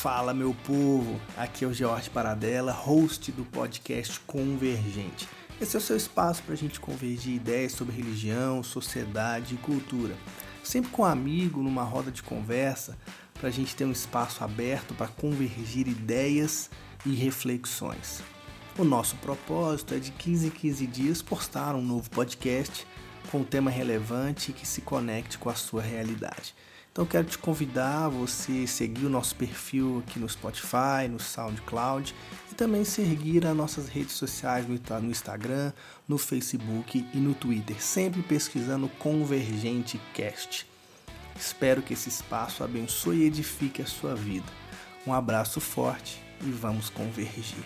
Fala, meu povo! Aqui é o George Paradela, host do podcast Convergente. Esse é o seu espaço para a gente convergir ideias sobre religião, sociedade e cultura. Sempre com um amigo, numa roda de conversa, para a gente ter um espaço aberto para convergir ideias e reflexões. O nosso propósito é de 15 em 15 dias postar um novo podcast com um tema relevante que se conecte com a sua realidade. Então quero te convidar a você seguir o nosso perfil aqui no Spotify, no SoundCloud e também seguir as nossas redes sociais no Instagram, no Facebook e no Twitter, sempre pesquisando Convergente Cast. Espero que esse espaço abençoe e edifique a sua vida. Um abraço forte e vamos convergir.